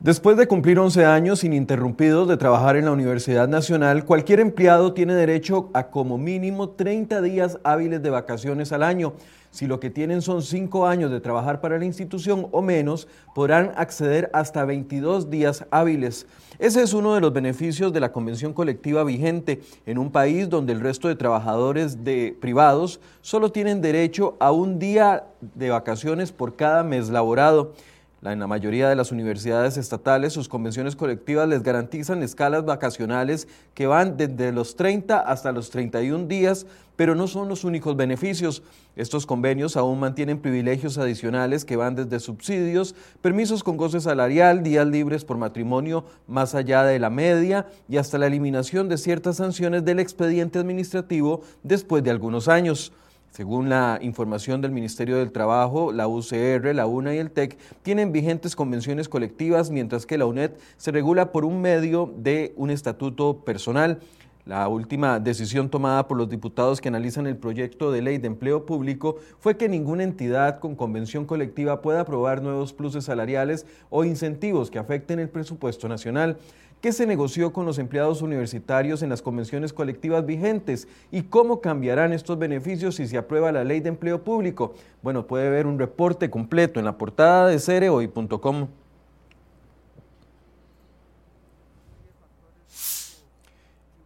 Después de cumplir 11 años ininterrumpidos de trabajar en la Universidad Nacional, cualquier empleado tiene derecho a como mínimo 30 días hábiles de vacaciones al año. Si lo que tienen son 5 años de trabajar para la institución o menos, podrán acceder hasta 22 días hábiles. Ese es uno de los beneficios de la convención colectiva vigente en un país donde el resto de trabajadores de privados solo tienen derecho a un día de vacaciones por cada mes laborado. En la mayoría de las universidades estatales, sus convenciones colectivas les garantizan escalas vacacionales que van desde los 30 hasta los 31 días, pero no son los únicos beneficios. Estos convenios aún mantienen privilegios adicionales que van desde subsidios, permisos con goce salarial, días libres por matrimonio más allá de la media y hasta la eliminación de ciertas sanciones del expediente administrativo después de algunos años. Según la información del Ministerio del Trabajo, la UCR, la UNA y el TEC tienen vigentes convenciones colectivas, mientras que la UNED se regula por un medio de un estatuto personal. La última decisión tomada por los diputados que analizan el proyecto de ley de empleo público fue que ninguna entidad con convención colectiva pueda aprobar nuevos pluses salariales o incentivos que afecten el presupuesto nacional. ¿Qué se negoció con los empleados universitarios en las convenciones colectivas vigentes? ¿Y cómo cambiarán estos beneficios si se aprueba la ley de empleo público? Bueno, puede ver un reporte completo en la portada de cereoy.com.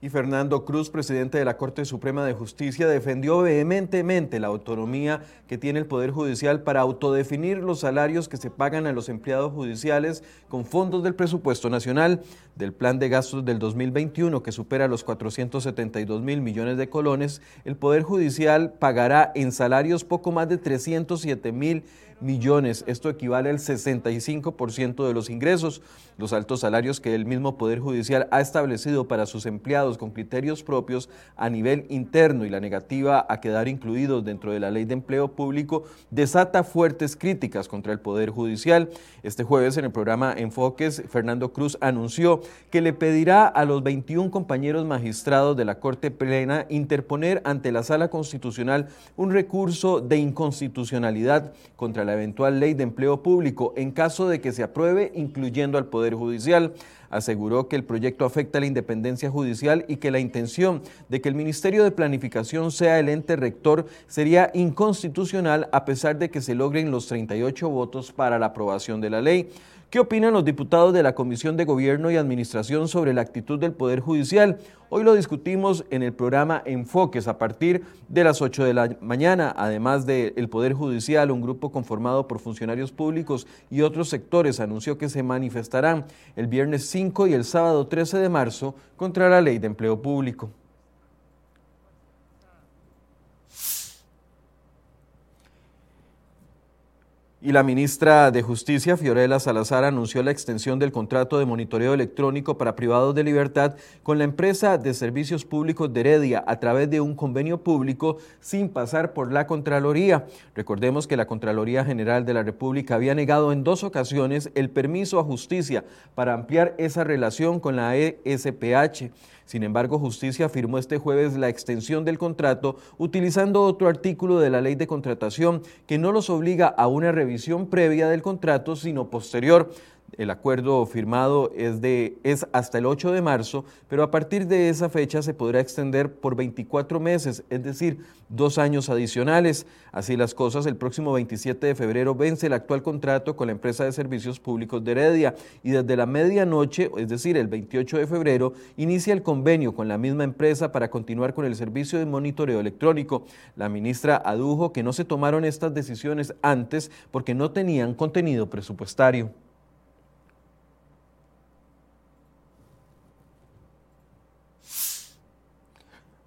y Fernando Cruz, presidente de la Corte Suprema de Justicia, defendió vehementemente la autonomía que tiene el Poder Judicial para autodefinir los salarios que se pagan a los empleados judiciales con fondos del presupuesto nacional del plan de gastos del 2021 que supera los 472 mil millones de colones, el Poder Judicial pagará en salarios poco más de 307 mil millones. Esto equivale al 65% de los ingresos. Los altos salarios que el mismo Poder Judicial ha establecido para sus empleados con criterios propios a nivel interno y la negativa a quedar incluidos dentro de la ley de empleo público desata fuertes críticas contra el Poder Judicial. Este jueves en el programa Enfoques, Fernando Cruz anunció que le pedirá a los 21 compañeros magistrados de la Corte Plena interponer ante la Sala Constitucional un recurso de inconstitucionalidad contra la eventual ley de empleo público en caso de que se apruebe, incluyendo al Poder Judicial. Aseguró que el proyecto afecta la independencia judicial y que la intención de que el Ministerio de Planificación sea el ente rector sería inconstitucional a pesar de que se logren los 38 votos para la aprobación de la ley. ¿Qué opinan los diputados de la Comisión de Gobierno y Administración sobre la actitud del Poder Judicial? Hoy lo discutimos en el programa Enfoques a partir de las 8 de la mañana. Además del Poder Judicial, un grupo conformado por funcionarios públicos y otros sectores anunció que se manifestarán el viernes 5 y el sábado 13 de marzo contra la ley de empleo público. Y la ministra de Justicia, Fiorella Salazar, anunció la extensión del contrato de monitoreo electrónico para privados de libertad con la empresa de servicios públicos de Heredia a través de un convenio público sin pasar por la Contraloría. Recordemos que la Contraloría General de la República había negado en dos ocasiones el permiso a justicia para ampliar esa relación con la ESPH. Sin embargo, Justicia firmó este jueves la extensión del contrato utilizando otro artículo de la ley de contratación que no los obliga a una revisión previa del contrato, sino posterior. El acuerdo firmado es, de, es hasta el 8 de marzo, pero a partir de esa fecha se podrá extender por 24 meses, es decir, dos años adicionales. Así las cosas, el próximo 27 de febrero vence el actual contrato con la empresa de servicios públicos de Heredia y desde la medianoche, es decir, el 28 de febrero, inicia el convenio con la misma empresa para continuar con el servicio de monitoreo electrónico. La ministra adujo que no se tomaron estas decisiones antes porque no tenían contenido presupuestario.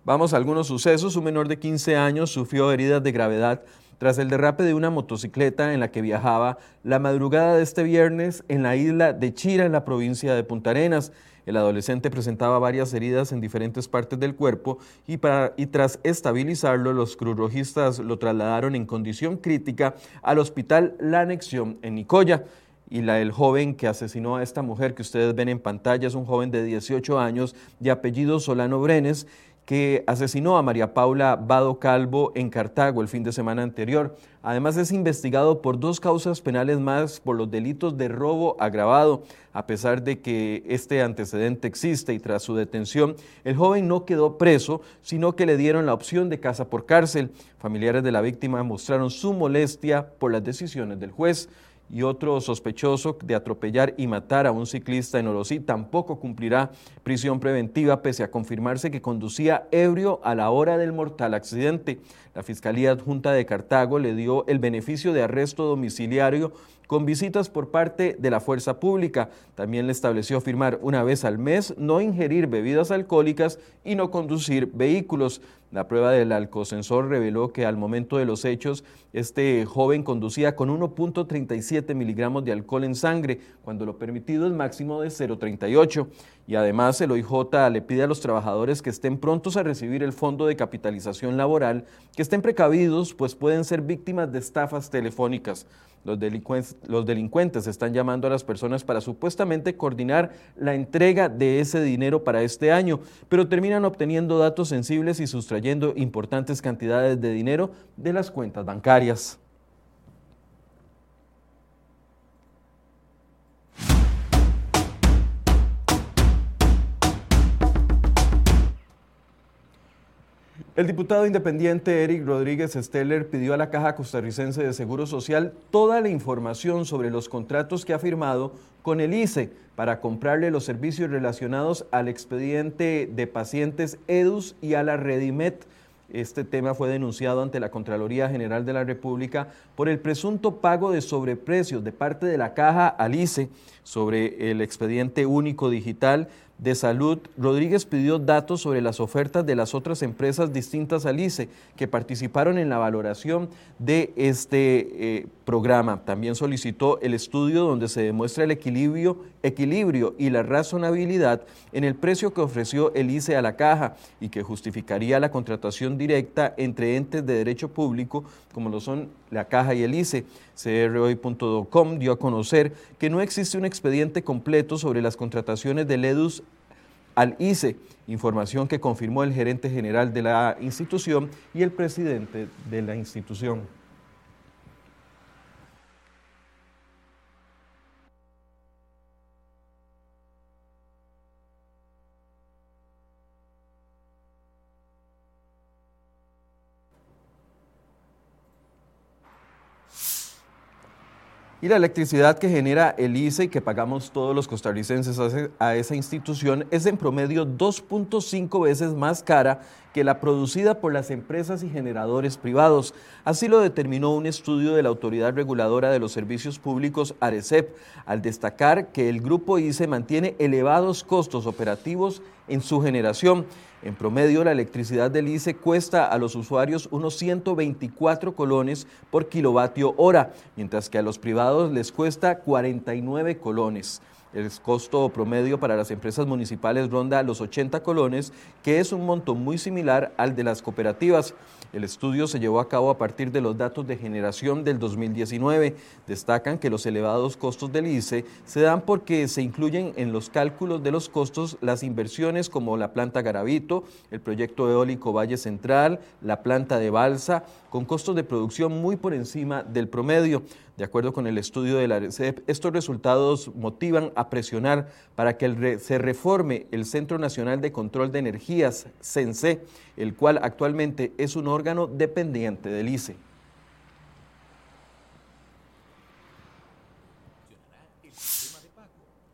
Vamos a algunos sucesos. Un menor de 15 años sufrió heridas de gravedad tras el derrape de una motocicleta en la que viajaba la madrugada de este viernes en la isla de Chira, en la provincia de Punta Arenas. El adolescente presentaba varias heridas en diferentes partes del cuerpo y, tras estabilizarlo, los cruzrojistas lo trasladaron en condición crítica al hospital La Anexión en Nicoya y la del joven que asesinó a esta mujer que ustedes ven en pantalla es un joven de 18 años de apellido Solano Brenes que asesinó a María Paula Vado Calvo en Cartago el fin de semana anterior. Además es investigado por dos causas penales más por los delitos de robo agravado. A pesar de que este antecedente existe y tras su detención, el joven no quedó preso, sino que le dieron la opción de casa por cárcel. Familiares de la víctima mostraron su molestia por las decisiones del juez y otro sospechoso de atropellar y matar a un ciclista en Orosí tampoco cumplirá prisión preventiva pese a confirmarse que conducía ebrio a la hora del mortal accidente. La Fiscalía Adjunta de Cartago le dio el beneficio de arresto domiciliario con visitas por parte de la fuerza pública. También le estableció firmar una vez al mes, no ingerir bebidas alcohólicas y no conducir vehículos. La prueba del alcosensor reveló que al momento de los hechos, este joven conducía con 1.37 miligramos de alcohol en sangre, cuando lo permitido es máximo de 0.38. Y además el OIJ le pide a los trabajadores que estén prontos a recibir el fondo de capitalización laboral, que estén precavidos, pues pueden ser víctimas de estafas telefónicas. Los delincuentes, los delincuentes están llamando a las personas para supuestamente coordinar la entrega de ese dinero para este año, pero terminan obteniendo datos sensibles y sustrayendo importantes cantidades de dinero de las cuentas bancarias. El diputado independiente Eric Rodríguez Steller pidió a la Caja Costarricense de Seguro Social toda la información sobre los contratos que ha firmado con el ICE para comprarle los servicios relacionados al expediente de pacientes EDUS y a la Redimet. Este tema fue denunciado ante la Contraloría General de la República por el presunto pago de sobreprecios de parte de la Caja al ICE sobre el expediente único digital de Salud, Rodríguez pidió datos sobre las ofertas de las otras empresas distintas al ICE que participaron en la valoración de este eh, programa. También solicitó el estudio donde se demuestra el equilibrio, equilibrio y la razonabilidad en el precio que ofreció el ICE a la caja y que justificaría la contratación directa entre entes de derecho público como lo son la caja y el ICE. CROI.com dio a conocer que no existe un expediente completo sobre las contrataciones del EDUS al ICE, información que confirmó el gerente general de la institución y el presidente de la institución. Y la electricidad que genera el ICE y que pagamos todos los costarricenses a esa institución es en promedio 2.5 veces más cara que la producida por las empresas y generadores privados. Así lo determinó un estudio de la Autoridad Reguladora de los Servicios Públicos, ARECEP, al destacar que el grupo ICE mantiene elevados costos operativos en su generación. En promedio, la electricidad del ICE cuesta a los usuarios unos 124 colones por kilovatio hora, mientras que a los privados les cuesta 49 colones. El costo promedio para las empresas municipales ronda los 80 colones, que es un monto muy similar al de las cooperativas. El estudio se llevó a cabo a partir de los datos de generación del 2019. Destacan que los elevados costos del ICE se dan porque se incluyen en los cálculos de los costos las inversiones como la planta Garavito, el proyecto eólico Valle Central, la planta de Balsa, con costos de producción muy por encima del promedio. De acuerdo con el estudio de la RECEP, estos resultados motivan a presionar para que se reforme el Centro Nacional de Control de Energías, CENSE, el cual actualmente es un órgano dependiente del ICE.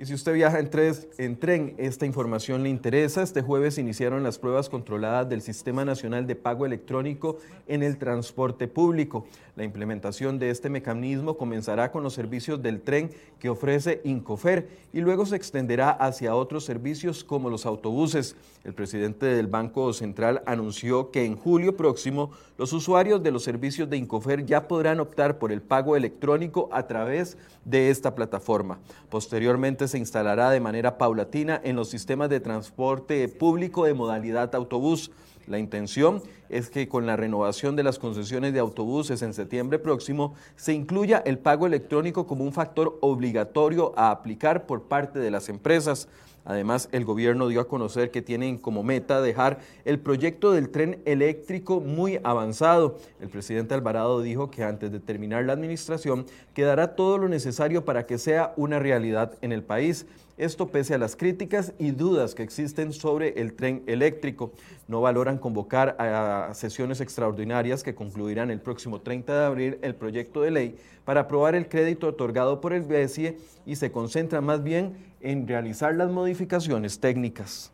Y si usted viaja en, en, tren, esta información le interesa. Este jueves iniciaron las pruebas controladas del Sistema Nacional de Pago Electrónico en el transporte público. La implementación de este mecanismo comenzará con los servicios del tren que ofrece Incofer y luego se extenderá hacia otros servicios como los autobuses. El presidente del Banco Central anunció que en julio próximo los usuarios de los servicios de Incofer ya podrán optar por el pago electrónico a través de esta plataforma. Posteriormente se instalará de manera paulatina en los sistemas de transporte público de modalidad autobús. La intención es que con la renovación de las concesiones de autobuses en septiembre próximo se incluya el pago electrónico como un factor obligatorio a aplicar por parte de las empresas. Además, el gobierno dio a conocer que tienen como meta dejar el proyecto del tren eléctrico muy avanzado. El presidente Alvarado dijo que antes de terminar la administración quedará todo lo necesario para que sea una realidad en el país. Esto pese a las críticas y dudas que existen sobre el tren eléctrico. No valoran convocar a sesiones extraordinarias que concluirán el próximo 30 de abril el proyecto de ley para aprobar el crédito otorgado por el BESIE y se concentran más bien en realizar las modificaciones técnicas.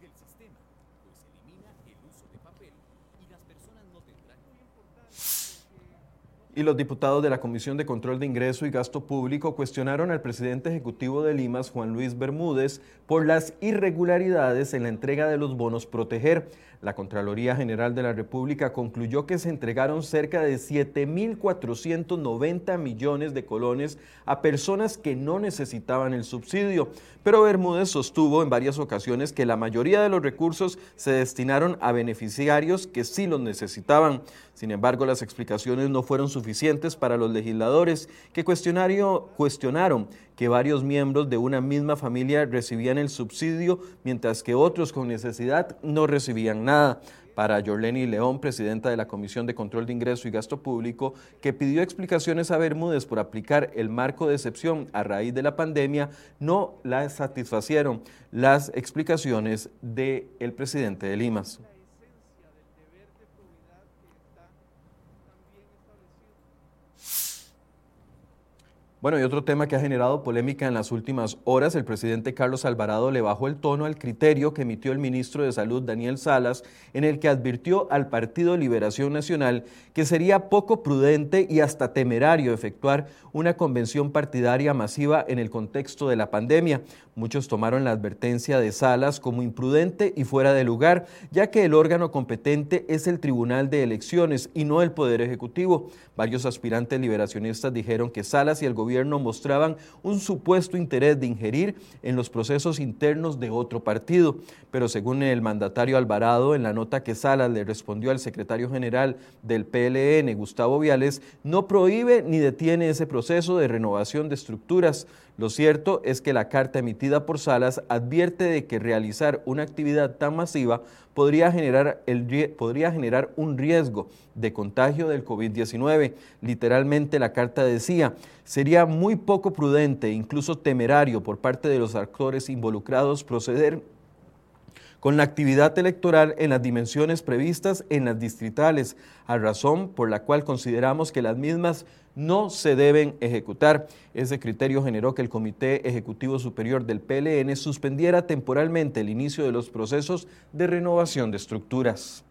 Y los diputados de la Comisión de Control de Ingreso y Gasto Público cuestionaron al presidente ejecutivo de Limas, Juan Luis Bermúdez, por las irregularidades en la entrega de los bonos proteger. La Contraloría General de la República concluyó que se entregaron cerca de 7.490 millones de colones a personas que no necesitaban el subsidio, pero Bermúdez sostuvo en varias ocasiones que la mayoría de los recursos se destinaron a beneficiarios que sí los necesitaban. Sin embargo, las explicaciones no fueron suficientes para los legisladores que cuestionaron que varios miembros de una misma familia recibían el subsidio, mientras que otros con necesidad no recibían nada. Para Jorleni León, presidenta de la Comisión de Control de Ingreso y Gasto Público, que pidió explicaciones a Bermúdez por aplicar el marco de excepción a raíz de la pandemia, no la satisfacieron las explicaciones del presidente de Limas. Bueno, y otro tema que ha generado polémica en las últimas horas, el presidente Carlos Alvarado le bajó el tono al criterio que emitió el ministro de Salud Daniel Salas, en el que advirtió al Partido Liberación Nacional que sería poco prudente y hasta temerario efectuar una convención partidaria masiva en el contexto de la pandemia. Muchos tomaron la advertencia de Salas como imprudente y fuera de lugar, ya que el órgano competente es el Tribunal de Elecciones y no el Poder Ejecutivo. Varios aspirantes liberacionistas dijeron que Salas y el gobierno mostraban un supuesto interés de ingerir en los procesos internos de otro partido. Pero según el mandatario Alvarado, en la nota que Salas le respondió al secretario general del PLN, Gustavo Viales, no prohíbe ni detiene ese proceso de renovación de estructuras. Lo cierto es que la carta emitida por Salas advierte de que realizar una actividad tan masiva podría generar, el, podría generar un riesgo de contagio del COVID-19. Literalmente la carta decía, sería muy poco prudente, incluso temerario por parte de los actores involucrados proceder con la actividad electoral en las dimensiones previstas en las distritales, a razón por la cual consideramos que las mismas no se deben ejecutar. Ese criterio generó que el Comité Ejecutivo Superior del PLN suspendiera temporalmente el inicio de los procesos de renovación de estructuras.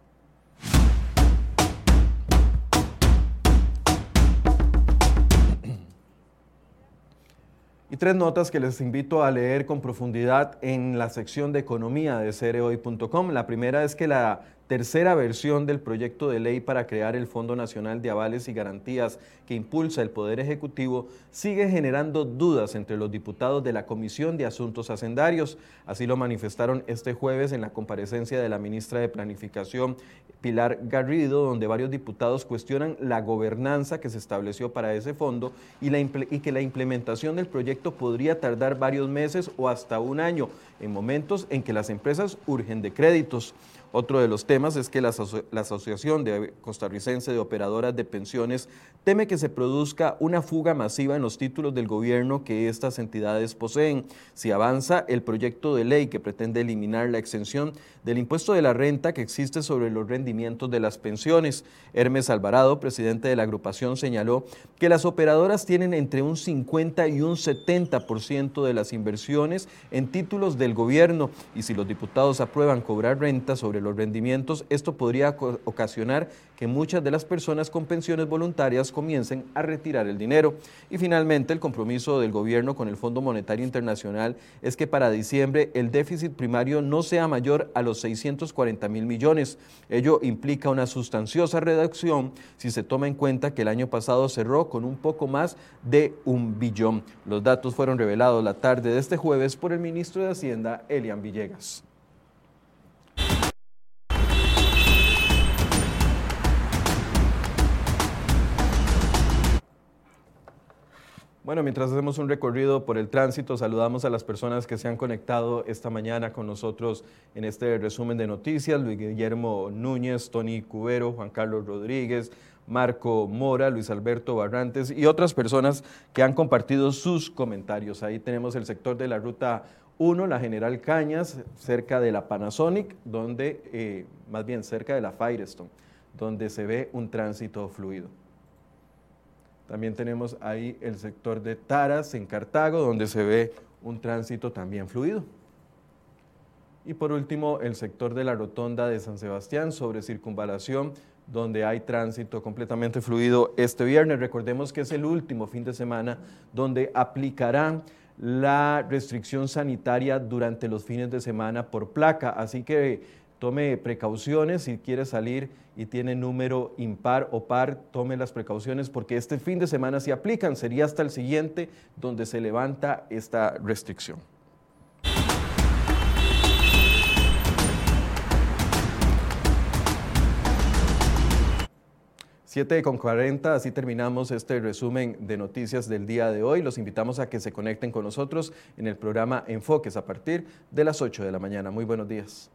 Y tres notas que les invito a leer con profundidad en la sección de economía de cereoy.com. La primera es que la tercera versión del proyecto de ley para crear el Fondo Nacional de Avales y Garantías que impulsa el Poder Ejecutivo sigue generando dudas entre los diputados de la Comisión de Asuntos Hacendarios. Así lo manifestaron este jueves en la comparecencia de la ministra de Planificación, Pilar Garrido, donde varios diputados cuestionan la gobernanza que se estableció para ese fondo y, que la implementación del proyecto podría tardar varios meses o hasta un año, en momentos en que las empresas urgen de créditos. Otro de los temas es que la, Asociación de Costarricense de Operadoras de Pensiones teme que se produzca una fuga masiva en los títulos del gobierno que estas entidades poseen. Si avanza el proyecto de ley que pretende eliminar la exención del impuesto de la renta que existe sobre los rendimientos de las pensiones. Hermes Alvarado, presidente de la agrupación, señaló que las operadoras tienen entre un 50 y un 70% de las inversiones en títulos del gobierno y si los diputados aprueban cobrar renta sobre los rendimientos, esto podría ocasionar que muchas de las personas con pensiones voluntarias comiencen a retirar el dinero. Y finalmente, el compromiso del gobierno con el Fondo Monetario Internacional es que para diciembre el déficit primario no sea mayor a los 640 mil millones. Ello implica una sustanciosa reducción si se toma en cuenta que el año pasado cerró con un poco más de un billón. Los datos fueron revelados la tarde de este jueves por el ministro de Hacienda, Elian Villegas. Bueno, mientras hacemos un recorrido por el tránsito, saludamos a las personas que se han conectado esta mañana con nosotros en este resumen de noticias. Luis Guillermo Núñez, Tony Cubero, Juan Carlos Rodríguez, Marco Mora, Luis Alberto Barrantes y otras personas que han compartido sus comentarios. Ahí tenemos el sector de la ruta 1, la General Cañas, cerca de la Panasonic, donde, eh, más bien cerca de la Firestone, donde se ve un tránsito fluido. También tenemos ahí el sector de Taras en Cartago, donde se ve un tránsito también fluido. Y por último, el sector de la rotonda de San Sebastián sobre circunvalación, donde hay tránsito completamente fluido este viernes. Recordemos que es el último fin de semana donde aplicarán la restricción sanitaria durante los fines de semana por placa. Así que tome precauciones si quiere salir y tiene número impar o par, tome las precauciones porque este fin de semana se aplican, sería hasta el siguiente donde se levanta esta restricción. 7 con 40, así terminamos este resumen de noticias del día de hoy. Los invitamos a que se conecten con nosotros en el programa Enfoques a partir de las 8 de la mañana. Muy buenos días.